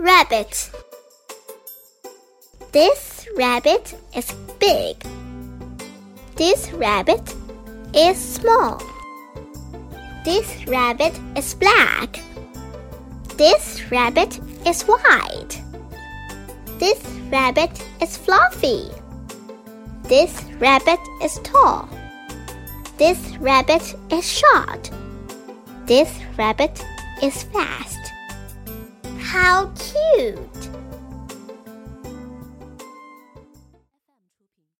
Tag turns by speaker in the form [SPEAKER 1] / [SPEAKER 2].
[SPEAKER 1] Rabbit. This rabbit is big. This rabbit is small. This rabbit is black. This rabbit is white. This rabbit is fluffy. This rabbit is tall. This rabbit is short. This rabbit is fast. How cute!